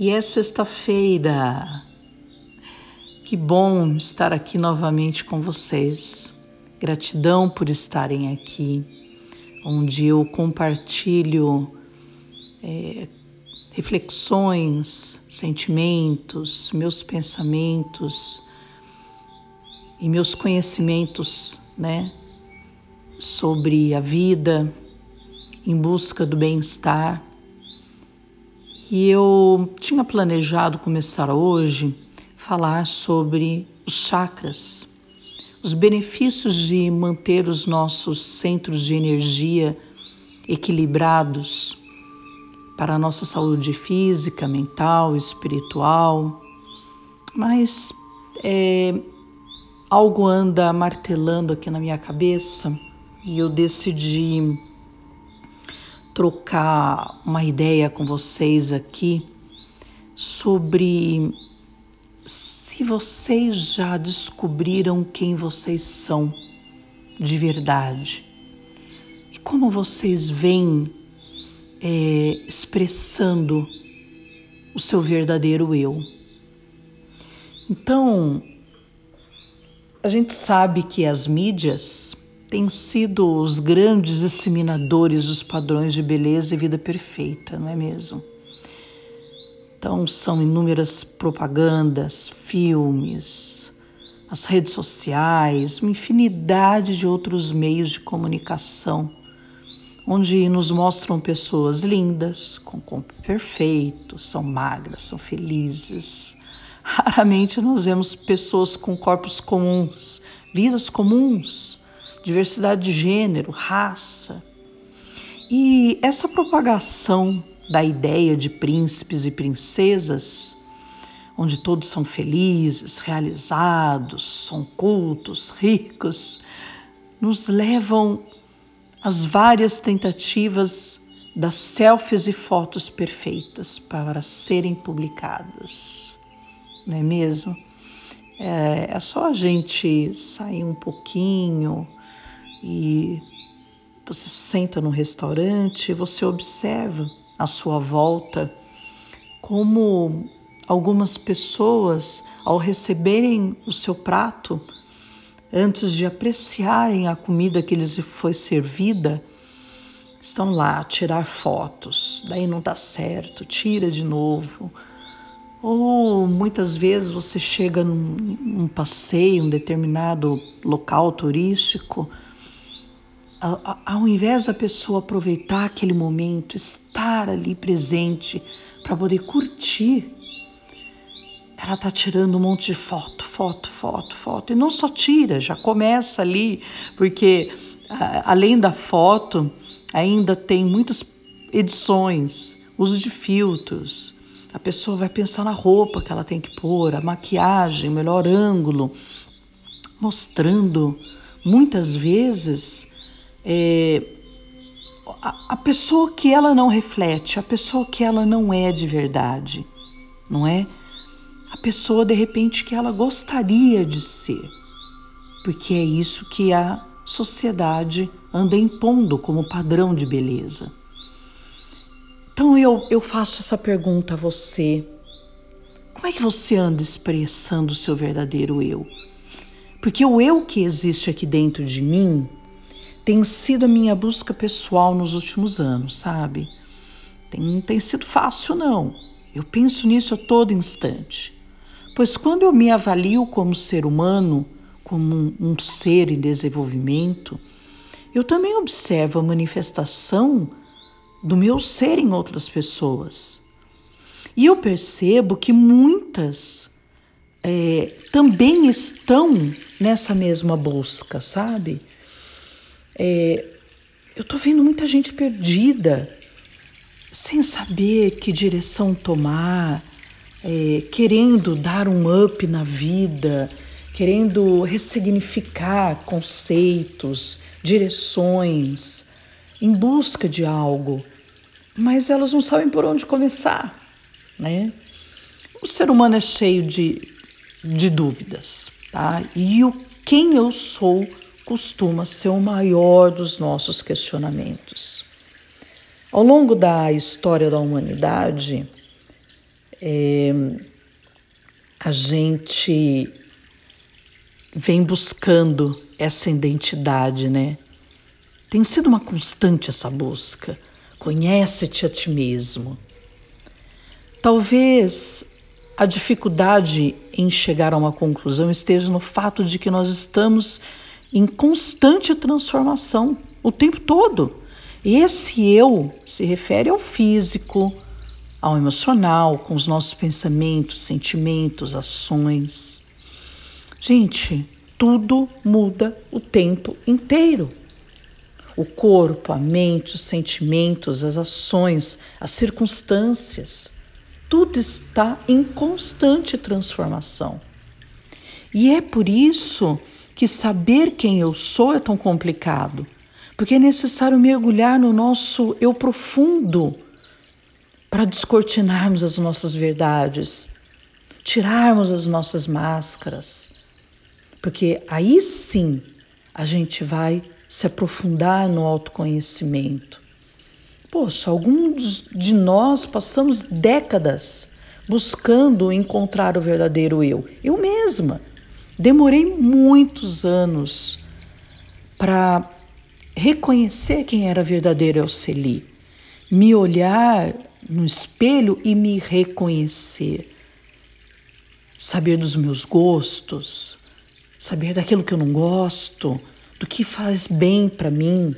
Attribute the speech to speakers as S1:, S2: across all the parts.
S1: E é sexta-feira. Que bom estar aqui novamente com vocês. Gratidão por estarem aqui, onde eu compartilho é, reflexões, sentimentos, meus pensamentos e meus conhecimentos, né, sobre a vida, em busca do bem-estar e eu tinha planejado começar hoje falar sobre os chakras, os benefícios de manter os nossos centros de energia equilibrados para a nossa saúde física, mental, espiritual, mas é, algo anda martelando aqui na minha cabeça e eu decidi trocar uma ideia com vocês aqui sobre se vocês já descobriram quem vocês são de verdade e como vocês vêm é, expressando o seu verdadeiro eu. Então, a gente sabe que as mídias têm sido os grandes disseminadores dos padrões de beleza e vida perfeita, não é mesmo? Então, são inúmeras propagandas, filmes, as redes sociais, uma infinidade de outros meios de comunicação, onde nos mostram pessoas lindas, com corpo perfeito, são magras, são felizes. Raramente nós vemos pessoas com corpos comuns, vidas comuns, diversidade de gênero, raça. E essa propagação da ideia de príncipes e princesas, onde todos são felizes, realizados, são cultos, ricos, nos levam às várias tentativas das selfies e fotos perfeitas para serem publicadas, não é mesmo? É, é só a gente sair um pouquinho e você senta no restaurante, você observa à sua volta como algumas pessoas, ao receberem o seu prato, antes de apreciarem a comida que lhes foi servida, estão lá a tirar fotos, daí não dá certo, tira de novo. Ou muitas vezes você chega num, num passeio, um determinado local turístico, ao invés da pessoa aproveitar aquele momento, estar ali presente para poder curtir, ela está tirando um monte de foto, foto, foto, foto. E não só tira, já começa ali, porque além da foto, ainda tem muitas edições, uso de filtros. A pessoa vai pensar na roupa que ela tem que pôr, a maquiagem, o melhor ângulo, mostrando muitas vezes é, a, a pessoa que ela não reflete, a pessoa que ela não é de verdade, não é? A pessoa de repente que ela gostaria de ser, porque é isso que a sociedade anda impondo como padrão de beleza. Então eu, eu faço essa pergunta a você. Como é que você anda expressando o seu verdadeiro eu? Porque o eu que existe aqui dentro de mim tem sido a minha busca pessoal nos últimos anos, sabe? Tem, não tem sido fácil, não. Eu penso nisso a todo instante. Pois quando eu me avalio como ser humano, como um, um ser em desenvolvimento, eu também observo a manifestação do meu ser em outras pessoas. E eu percebo que muitas é, também estão nessa mesma busca, sabe? É, eu estou vendo muita gente perdida, sem saber que direção tomar, é, querendo dar um up na vida, querendo ressignificar conceitos, direções, em busca de algo, mas elas não sabem por onde começar, né? O ser humano é cheio de, de dúvidas, tá? E o quem eu sou costuma ser o maior dos nossos questionamentos. Ao longo da história da humanidade, é, a gente vem buscando essa identidade, né? Tem sido uma constante essa busca. Conhece-te a ti mesmo. Talvez a dificuldade em chegar a uma conclusão esteja no fato de que nós estamos em constante transformação o tempo todo. Esse eu se refere ao físico, ao emocional, com os nossos pensamentos, sentimentos, ações. Gente, tudo muda o tempo inteiro. O corpo, a mente, os sentimentos, as ações, as circunstâncias, tudo está em constante transformação. E é por isso que saber quem eu sou é tão complicado, porque é necessário mergulhar no nosso eu profundo para descortinarmos as nossas verdades, tirarmos as nossas máscaras, porque aí sim a gente vai se aprofundar no autoconhecimento. Poxa, alguns de nós passamos décadas buscando encontrar o verdadeiro eu. Eu mesma demorei muitos anos para reconhecer quem era verdadeiro Elceli, me olhar no espelho e me reconhecer, saber dos meus gostos, saber daquilo que eu não gosto, do que faz bem para mim.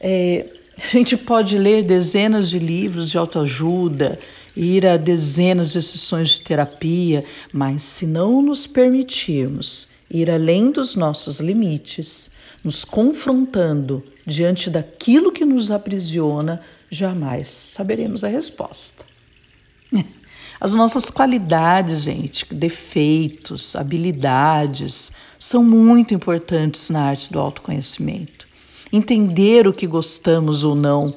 S1: É, a gente pode ler dezenas de livros de autoajuda, ir a dezenas de sessões de terapia, mas se não nos permitirmos ir além dos nossos limites, nos confrontando diante daquilo que nos aprisiona, jamais saberemos a resposta. As nossas qualidades, gente, defeitos, habilidades, são muito importantes na arte do autoconhecimento. Entender o que gostamos ou não,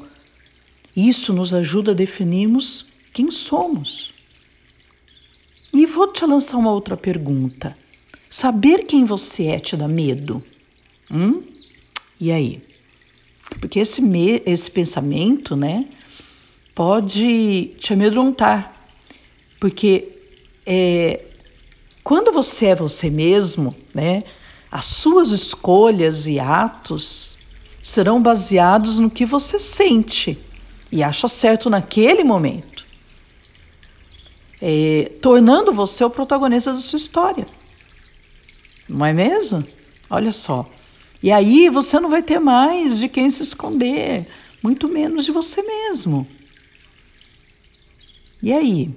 S1: isso nos ajuda a definirmos quem somos. E vou te lançar uma outra pergunta. Saber quem você é te dá medo? Hum? E aí? Porque esse, me, esse pensamento, né, pode te amedrontar. Porque é, quando você é você mesmo, né, as suas escolhas e atos serão baseados no que você sente e acha certo naquele momento, é, tornando você o protagonista da sua história. Não é mesmo? Olha só. E aí você não vai ter mais de quem se esconder, muito menos de você mesmo. E aí?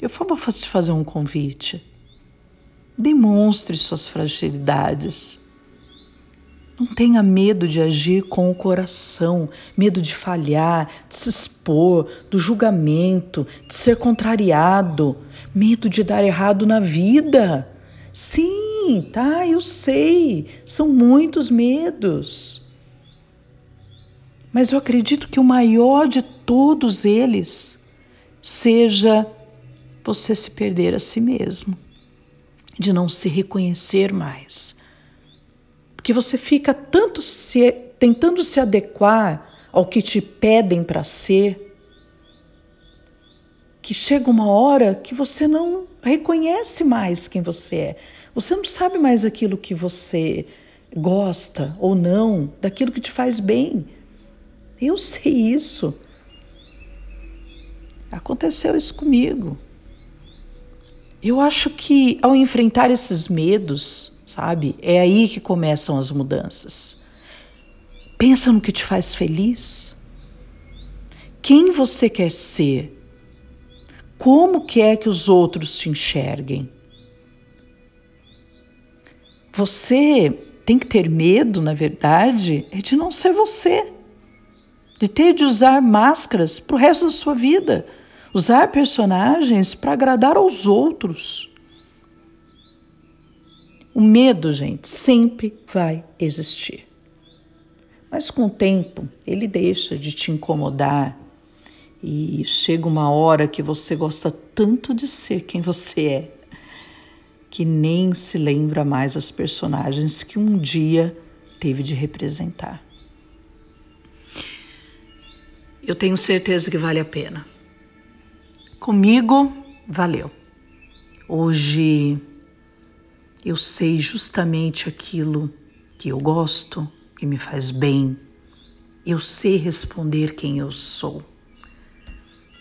S1: Eu vou te fazer um convite. Demonstre suas fragilidades. Não tenha medo de agir com o coração, medo de falhar, de se expor, do julgamento, de ser contrariado, medo de dar errado na vida. Sim, tá, eu sei, são muitos medos. Mas eu acredito que o maior de todos eles seja você se perder a si mesmo, de não se reconhecer mais. Porque você fica tanto se, tentando se adequar ao que te pedem para ser, que chega uma hora que você não reconhece mais quem você é. Você não sabe mais aquilo que você gosta ou não, daquilo que te faz bem. Eu sei isso. Aconteceu isso comigo. Eu acho que ao enfrentar esses medos, sabe, é aí que começam as mudanças. Pensa no que te faz feliz. Quem você quer ser? Como que é que os outros te enxerguem? Você tem que ter medo, na verdade, é de não ser você, de ter de usar máscaras para o resto da sua vida, usar personagens para agradar aos outros. O medo, gente, sempre vai existir. Mas com o tempo, ele deixa de te incomodar, e chega uma hora que você gosta tanto de ser quem você é, que nem se lembra mais as personagens que um dia teve de representar. Eu tenho certeza que vale a pena. Comigo, valeu. Hoje eu sei justamente aquilo que eu gosto, que me faz bem. Eu sei responder quem eu sou.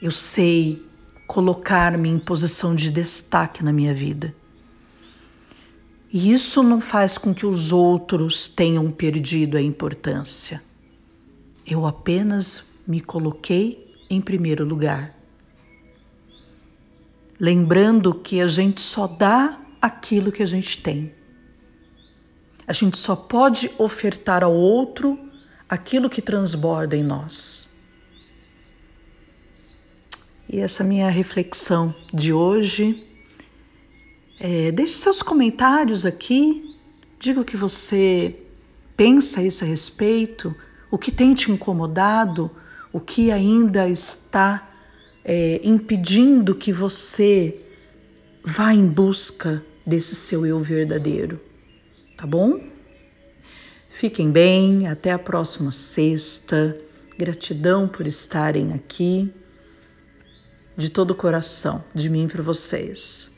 S1: Eu sei colocar-me em posição de destaque na minha vida. E isso não faz com que os outros tenham perdido a importância. Eu apenas me coloquei em primeiro lugar. Lembrando que a gente só dá aquilo que a gente tem. A gente só pode ofertar ao outro aquilo que transborda em nós. E essa minha reflexão de hoje. É, deixe seus comentários aqui, diga o que você pensa a esse respeito, o que tem te incomodado, o que ainda está é, impedindo que você vá em busca desse seu eu verdadeiro, tá bom? Fiquem bem, até a próxima sexta. Gratidão por estarem aqui de todo o coração, de mim para vocês.